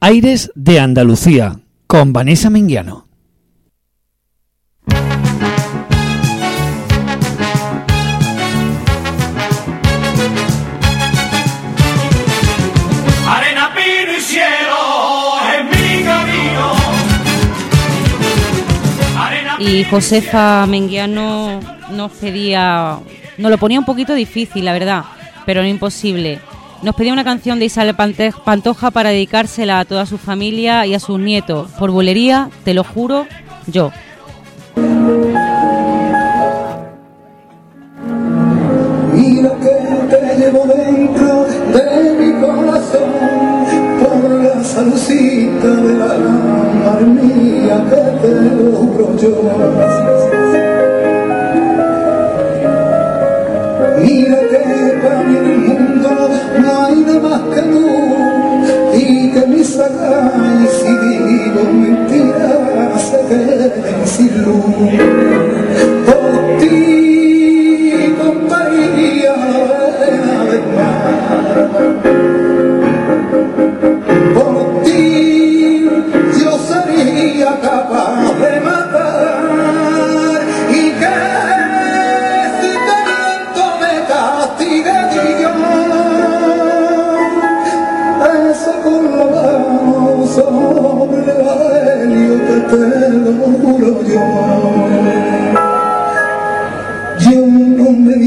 Aires de Andalucía con Vanessa Menguiano. Arena, pino y cielo en mi camino. Y Josefa Menguiano nos pedía, nos lo ponía un poquito difícil, la verdad, pero no imposible. Nos pedía una canción de Isabel Pantoja para dedicársela a toda su familia y a sus nietos. Por bulería, te lo juro, yo. Mira que te llevo dentro de mi corazón por la salsita de la mar mía que te logro yo. Mira que para mis sacáis si digo mentiras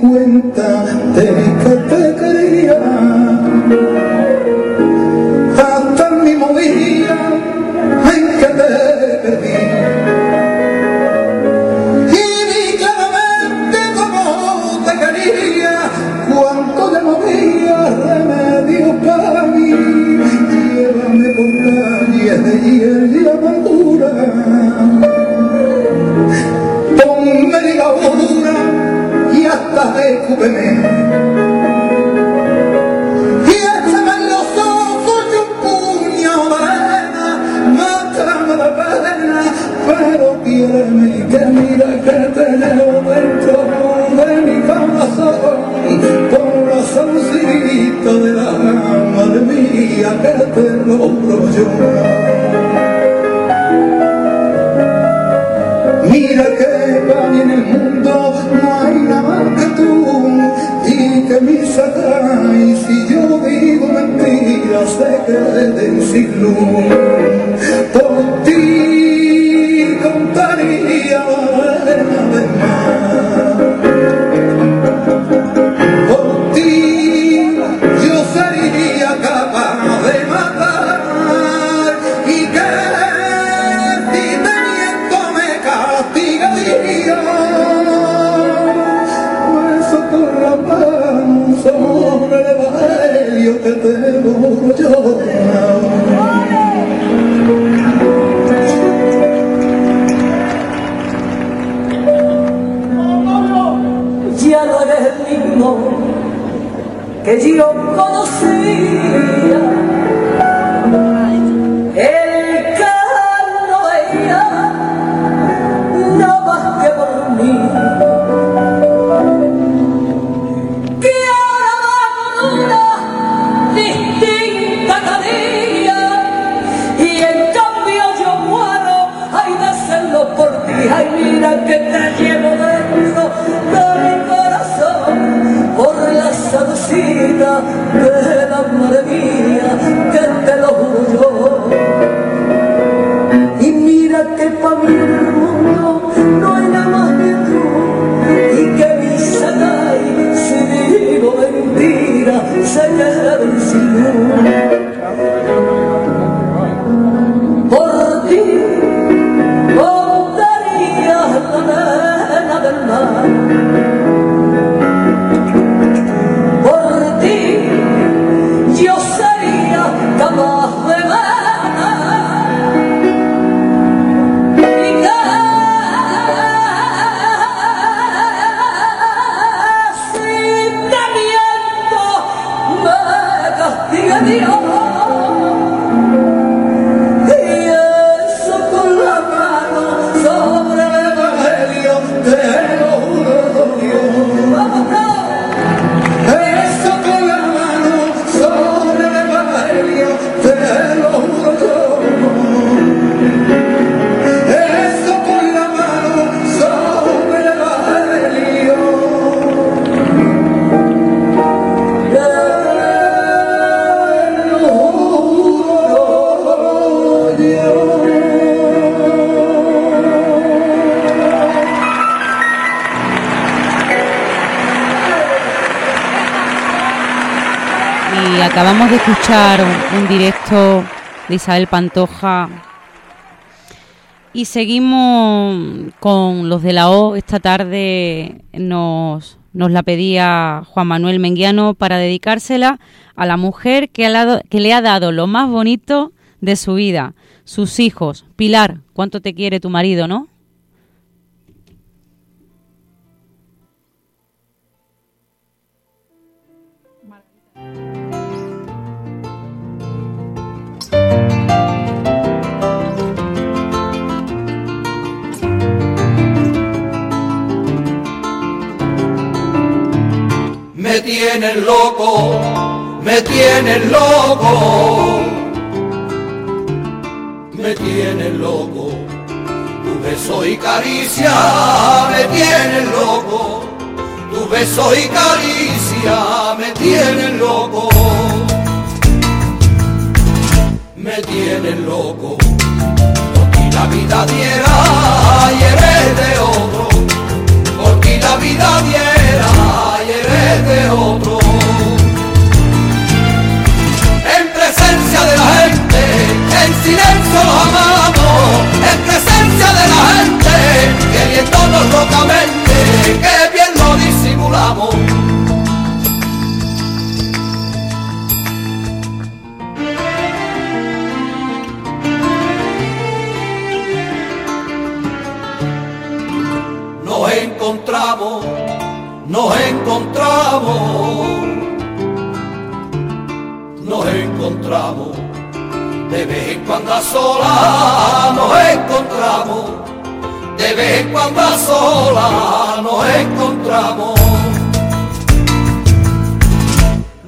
cuenta de pero quiéreme que mira que te llevo dentro de mi corazón, con la salsita de la madre mía que te logro llorar. Mira que para mí en el mundo no nada más que tú y que mis atrás si yo digo mentiras se queden sin luz. Por ti escuchar un, directo de Isabel Pantoja y seguimos con los de la O. Esta tarde nos, nos la pedía Juan Manuel Menguiano para dedicársela a la mujer que, ha dado- que le ha dado lo más bonito de su vida, sus hijos. Pilar, ¿cuánto te quiere tu marido, no? Tienen loco, me tienen loco, me tienen loco. Tu beso y caricia me tienen loco, tu beso y caricia me tienen loco, me tienen loco. Por ti la vida diera sola nos encontramos,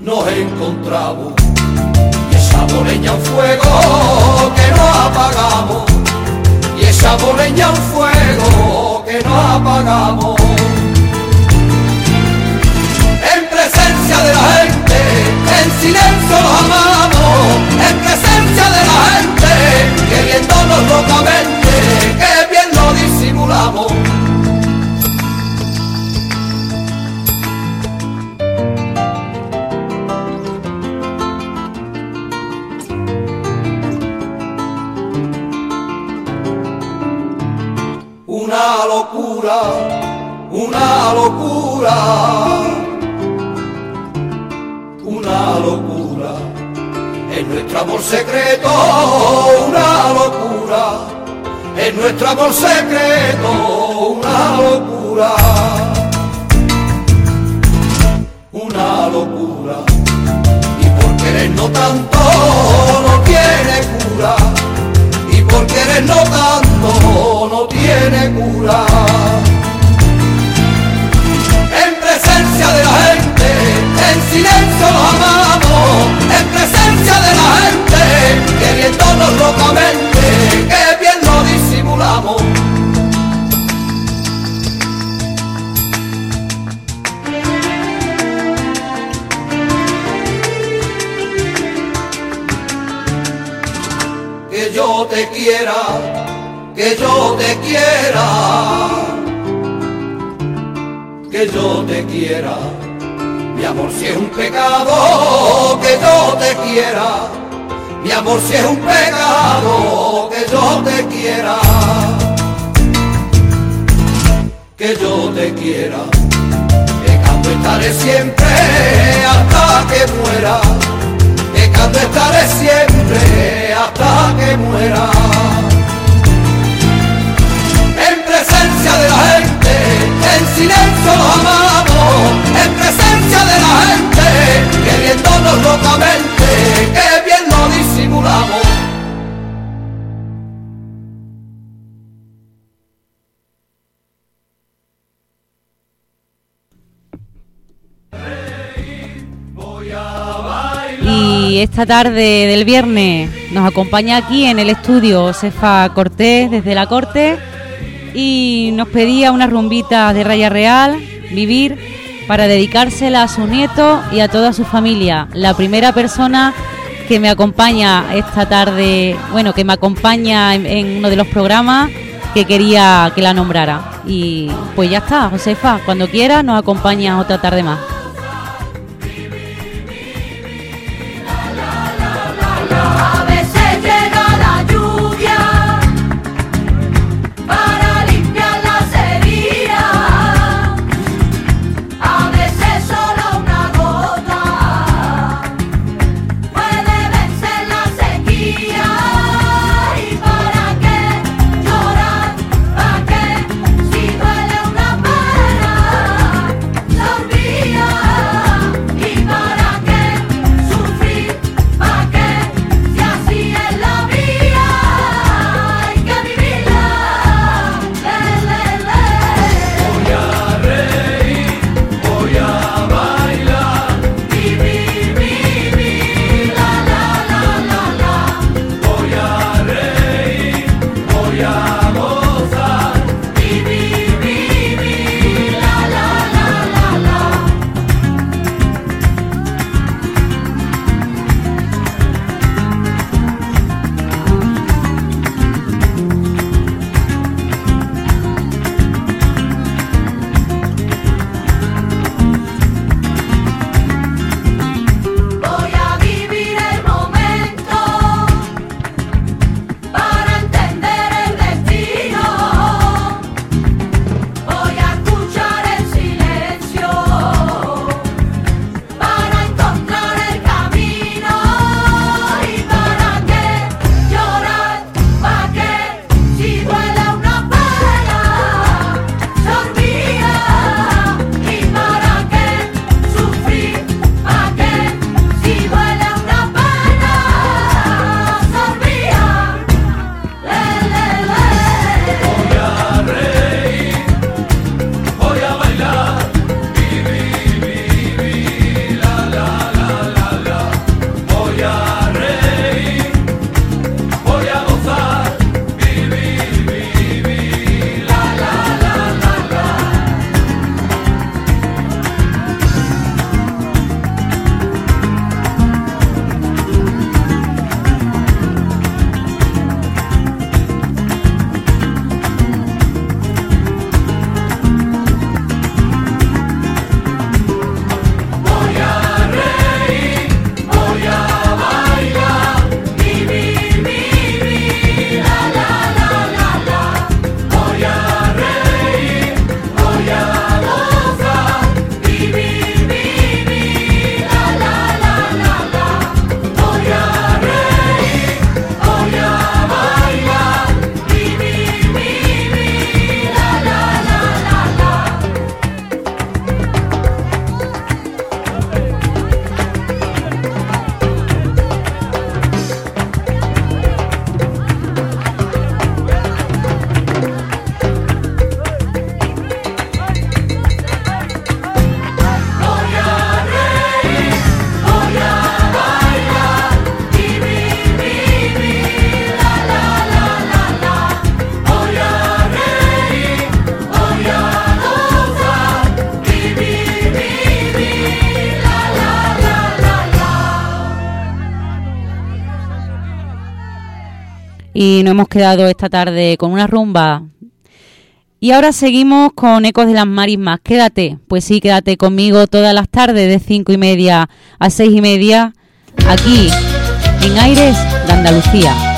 nos encontramos, y echamos leña a un fuego que no apagamos. Y echamos leña a un fuego que no apagamos. En presencia de la gente, en silencio los amamos, en presencia de la gente, queriéndonos locamente, que una locura, una locura, una locura, es nuestro amor secreto, una locura, es nuestro amor secreto, una locura, una locura, y por querernos tanto no tiene cura. Y por querernos tanto no tiene cura. En presencia de la gente, en silencio los amor si es un pecado, que yo te quiera. Que yo te quiera. Pecando estaré siempre hasta que muera pecando estaré siempre hasta que muera. En presencia de la gente, en silencio los amamos, en presencia de la gente, queriéndonos locamente, que Y esta tarde del viernes nos acompaña aquí en el estudio Josefa Cortés desde la corte y nos pedía una rumbita de Raya Real, Vivir, para dedicársela a su nieto y a toda su familia. La primera persona que me acompaña esta tarde, bueno, que me acompaña en, uno de los programas que quería que la nombrara. Y pues ya está, Josefa, cuando quiera nos acompaña otra tarde más. hemos quedado esta tarde con una rumba. Y ahora seguimos con Ecos de las Marismas. Quédate, pues sí, quédate conmigo todas las tardes de cinco y media a seis y media aquí en Aires de Andalucía.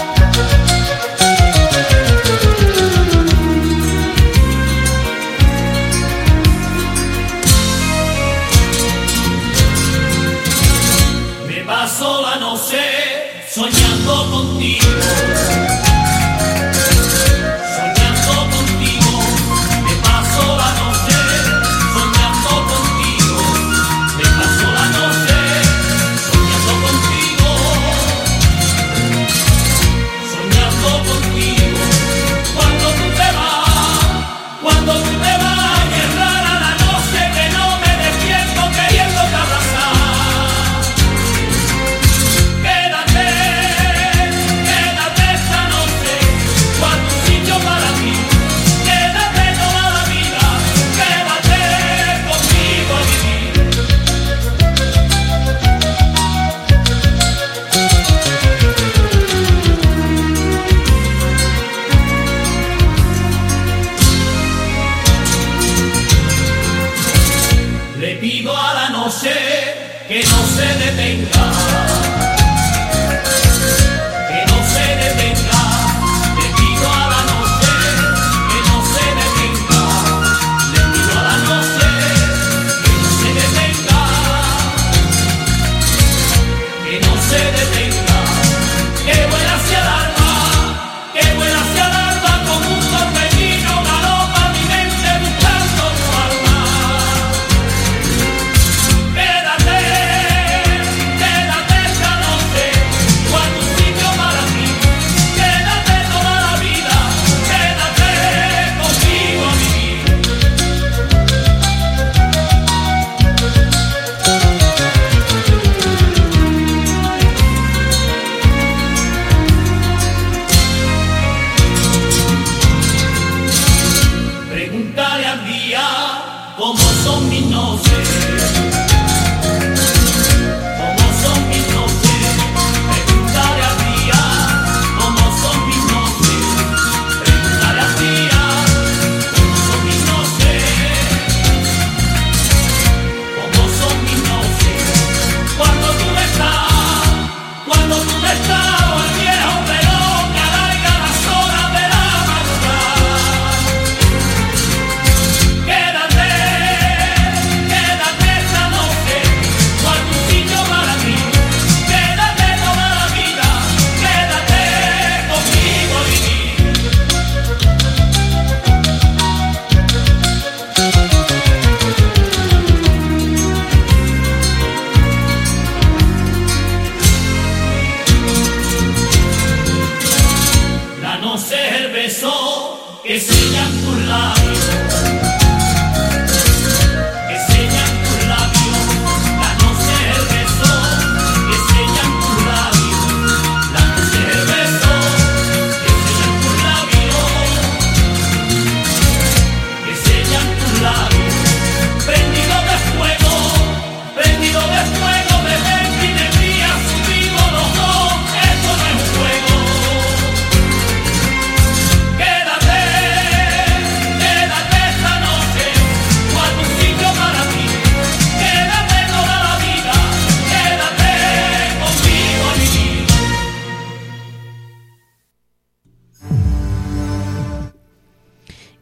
It's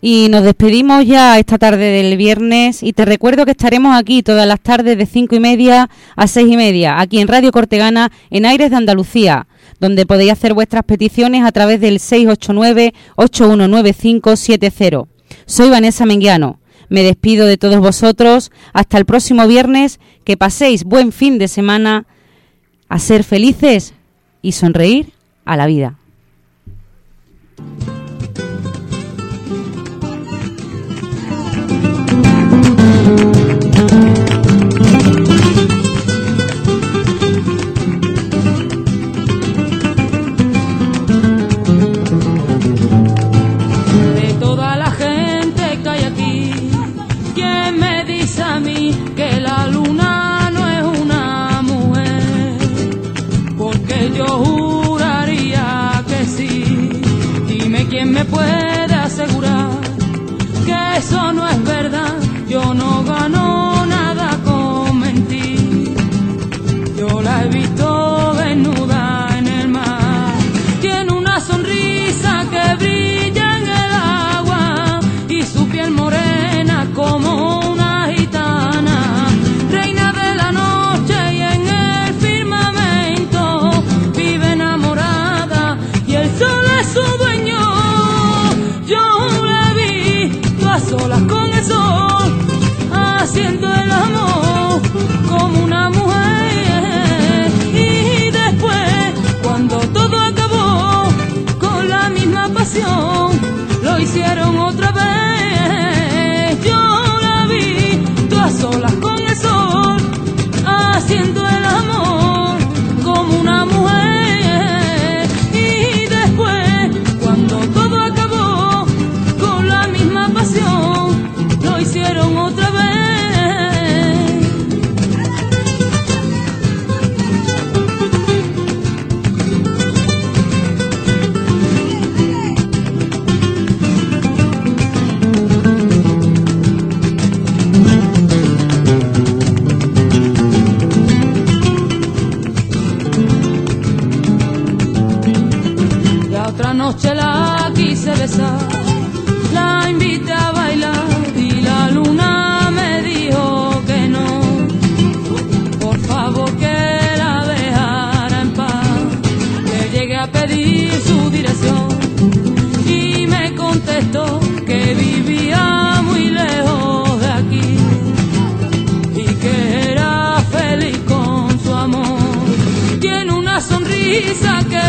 Y nos despedimos ya esta tarde del viernes y te recuerdo que estaremos aquí todas las tardes de cinco y media a seis y media, aquí en Radio Cortegana, en Aires de Andalucía, donde podéis hacer vuestras peticiones a través del 689-819570. Soy Vanessa Menguiano. Me despido de todos vosotros. Hasta el próximo viernes. Que paséis buen fin de semana. A ser felices y sonreír a la vida. buena como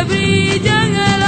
sonrisa que